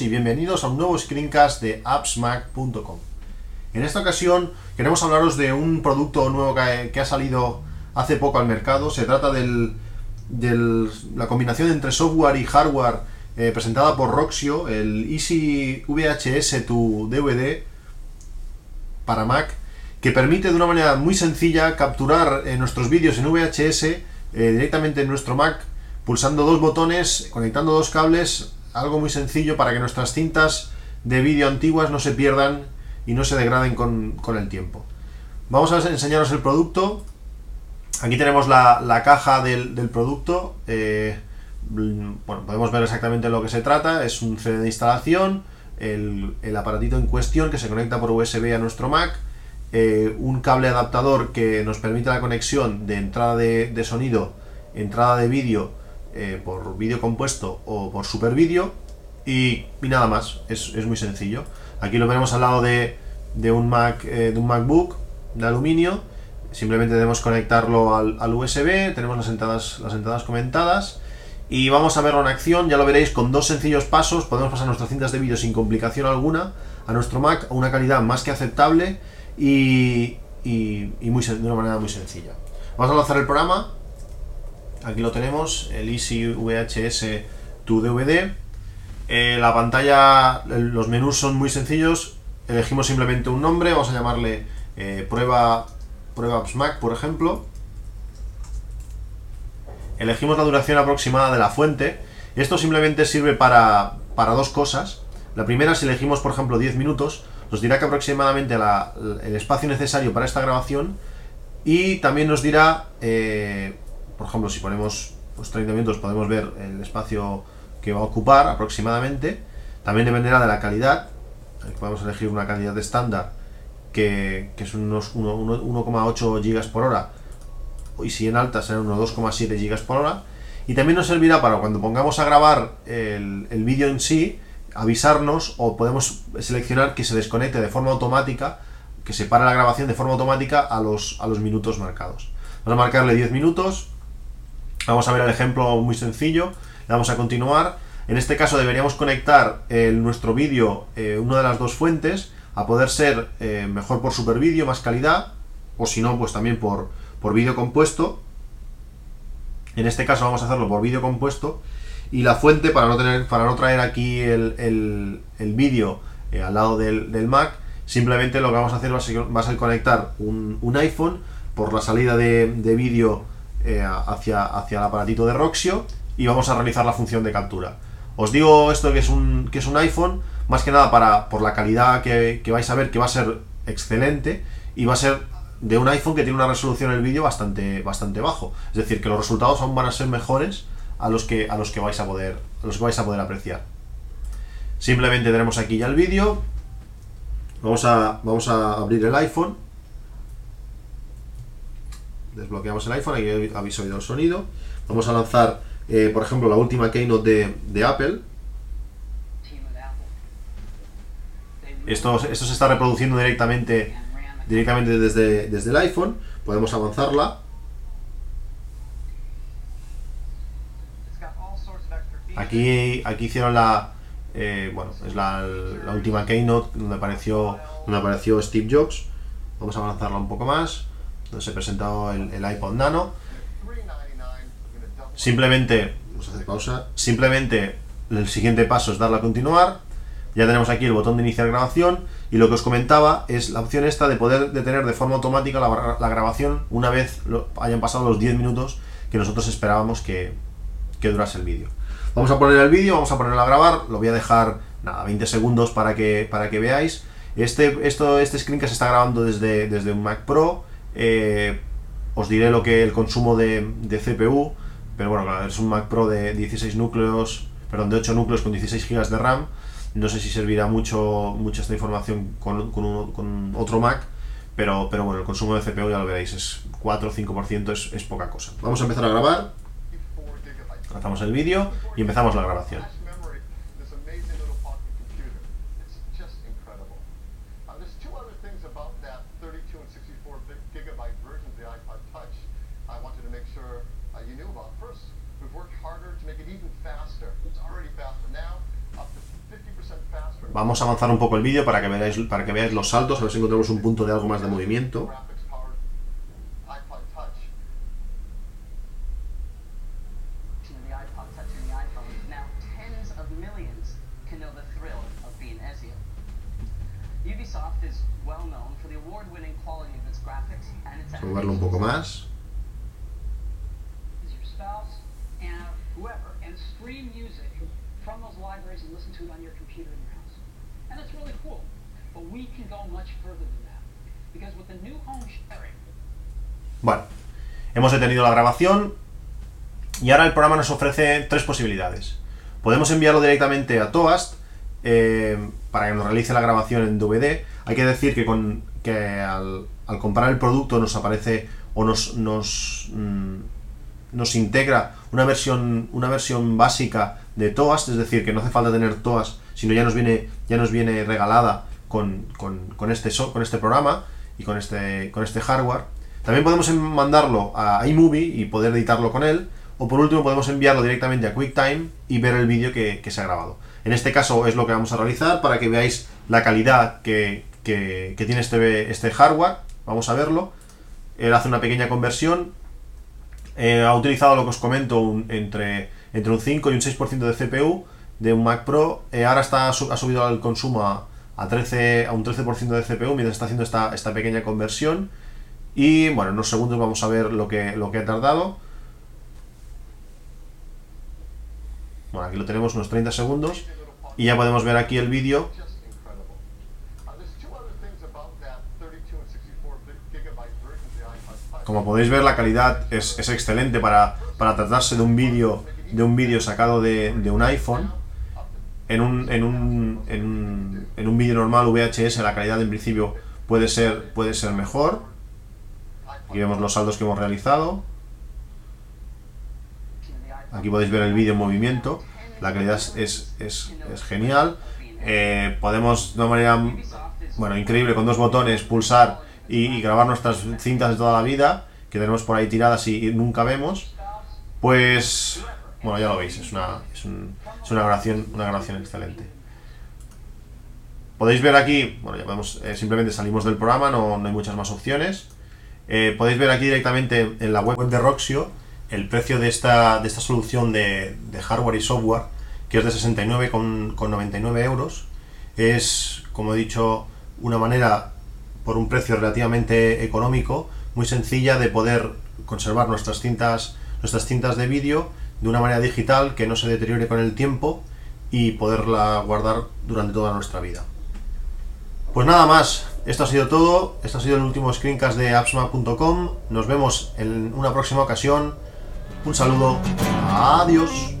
y bienvenidos a un nuevo screencast de appsmac.com. En esta ocasión queremos hablaros de un producto nuevo que ha, salido hace poco al mercado. Se trata de la combinación entre software y hardware eh, presentada por Roxio, el Easy VHS to DVD para Mac, que permite de una manera muy sencilla capturar eh, nuestros vídeos en VHS eh, directamente en nuestro Mac pulsando dos botones, conectando dos cables, algo muy sencillo para que nuestras cintas de vídeo antiguas no se pierdan y no se degraden con, el tiempo. Vamos a enseñaros el producto. Aquí tenemos la, caja del, producto. Eh, bueno, podemos ver exactamente lo que se trata. Es un CD de instalación, el, aparatito en cuestión que se conecta por USB a nuestro Mac, eh, un cable adaptador que nos permite la conexión de entrada de sonido, entrada de vídeo eh, por vídeo compuesto o por super vídeo y, nada más, es, muy sencillo. Aquí lo veremos al lado de, un, Mac, eh, de un MacBook de aluminio, simplemente debemos conectarlo al, USB, tenemos las entradas, las entradas comentadas. Y vamos a verlo en acción, ya lo veréis con dos sencillos pasos, podemos pasar nuestras cintas de vídeo sin complicación alguna a nuestro Mac a una calidad más que aceptable y, y, muy, de una manera muy sencilla. Vamos a lanzar el programa, aquí lo tenemos, el Easy VHS to DVD. Eh, la pantalla, los menús son muy sencillos, elegimos simplemente un nombre, vamos a llamarle eh, prueba, prueba Mac, por ejemplo. Elegimos la duración aproximada de la fuente. Esto simplemente sirve para, para dos cosas. La primera, si elegimos, por ejemplo, 10 minutos, nos dirá que aproximadamente el espacio necesario para esta grabación y también nos dirá eh, por ejemplo, si ponemos pues, 30 minutos podemos ver el espacio que va a ocupar aproximadamente. También dependerá de la calidad. podemos elegir una calidad estándar que, que es unos 1,8 GB por hora y si en alta serán unos 2,7 GB por hora. Y también nos servirá para cuando pongamos a grabar el, el vídeo en sí, avisarnos o podemos seleccionar que se desconecte de forma automática, que se pare la grabación de forma automática a los, a los minutos marcados. Vamos a marcarle 10 minutos, Vamos a ver el ejemplo muy sencillo. Vamos a continuar. En este caso deberíamos conectar nuestro vídeo, eh, una de las dos fuentes, a poder ser eh, mejor por super vídeo, más calidad, o si no, pues también por, por vídeo compuesto. En este caso vamos a hacerlo por vídeo compuesto. Y la fuente, para no, tener, para no traer aquí el, vídeo eh, al lado del, Mac, simplemente lo que vamos a hacer va a ser, va a ser conectar un, iPhone por la salida de, de vídeo eh, hacia, hacia el aparatito de Roxio y vamos a realizar la función de captura. Os digo esto que es un, que es un iPhone, más que nada para, por la calidad que, vais a ver, que va a ser excelente y va a ser de un iPhone que tiene una resolución en el vídeo bastante, bastante bajo. Es decir, que los resultados aún van a ser mejores a los que, a los que, vais, a poder, a los que vais a poder apreciar. Simplemente tenemos aquí ya el vídeo. Vamos a, vamos a abrir el iPhone desbloqueamos el iPhone, aquí habéis oído el sonido. Vamos a lanzar, eh, por ejemplo, la última keynote de, Apple. Esto, esto se está reproduciendo directamente, directamente desde, desde el iPhone. Podemos avanzarla. Aquí, aquí hicieron la, eh, bueno, es la, última keynote donde apareció, donde apareció Steve Jobs. Vamos a avanzarla un poco más donde se presentó el, el iPod Nano. Simplemente, vamos a hacer pausa, simplemente el siguiente paso es darle a continuar. Ya tenemos aquí el botón de iniciar grabación y lo que os comentaba es la opción esta de poder detener de forma automática la, grabación una vez hayan pasado los 10 minutos que nosotros esperábamos que, que durase el vídeo. Vamos a poner el vídeo, vamos a ponerlo a grabar, lo voy a dejar nada, 20 segundos para que, para que veáis. Este, esto, este screen se está grabando desde, desde un Mac Pro eh, os diré lo que el consumo de, CPU, pero bueno, es un Mac Pro de 16 núcleos, perdón, de 8 núcleos con 16 GB de RAM. No sé si servirá mucho, mucho esta información con, con, otro Mac, pero, pero bueno, el consumo de CPU ya lo veréis, es 4 o 5%, es, es poca cosa. Vamos a empezar a grabar. Lanzamos el vídeo y empezamos la grabación. Vamos a avanzar un poco el vídeo para que veáis para que veáis los saltos, a ver si encontramos un punto de algo más de movimiento. Vamos a verlo un poco más. Bueno, hemos detenido la grabación y ahora el programa nos ofrece tres posibilidades. Podemos enviarlo directamente a Toast eh, para que nos realice la grabación en DVD. Hay que decir que, con, que al, comprar el producto nos aparece o nos, nos, mm, nos integra una versión, una versión básica de Toast, es decir, que no hace falta tener Toast, sino ya nos viene, ya nos viene regalada con, con, este, con este programa y con este, con este hardware. También podemos mandarlo a iMovie y poder editarlo con él. O por último podemos enviarlo directamente a QuickTime y ver el vídeo que, se ha grabado. En este caso es lo que vamos a realizar para que veáis la calidad que, tiene este, este hardware. Vamos a verlo. Él hace una pequeña conversión. Eh, ha utilizado lo que os comento entre, entre un 5 y un 6% de CPU de un Mac Pro. Eh, ahora está, ha subido el consumo a, a, 13, a un 13% de CPU mientras está haciendo esta, esta pequeña conversión. Y bueno, en unos segundos vamos a ver lo que, lo que ha tardado. Bueno, aquí lo tenemos unos 30 segundos. Y ya podemos ver aquí el vídeo. Como podéis ver, la calidad es, excelente para, tratarse de un vídeo de un vídeo sacado de, un iPhone. En un, en un, en en un vídeo normal VHS la calidad en principio puede ser, puede ser mejor. Aquí vemos los saldos que hemos realizado. Aquí podéis ver el vídeo en movimiento. La calidad es, genial. Eh, podemos de una manera bueno, increíble con dos botones pulsar y, grabar nuestras cintas de toda la vida que tenemos por ahí tiradas y, nunca vemos. Pues, bueno, ya lo veis, es una, es, una, grabación, una grabación excelente. Podéis ver aquí, bueno, ya vemos, eh, simplemente salimos del programa, no, no hay muchas más opciones. Eh, podéis ver aquí directamente en la web de Roxio el precio de esta, de esta solución de, hardware y software, que es de 69,99 euros. Es, como he dicho, una manera por un precio relativamente económico, muy sencilla de poder conservar nuestras cintas, nuestras cintas de vídeo de una manera digital que no se deteriore con el tiempo y poderla guardar durante toda nuestra vida. Pues nada más, esto ha sido todo, esto ha sido el último screencast de appsmap.com, nos vemos en una próxima ocasión, un saludo, adiós.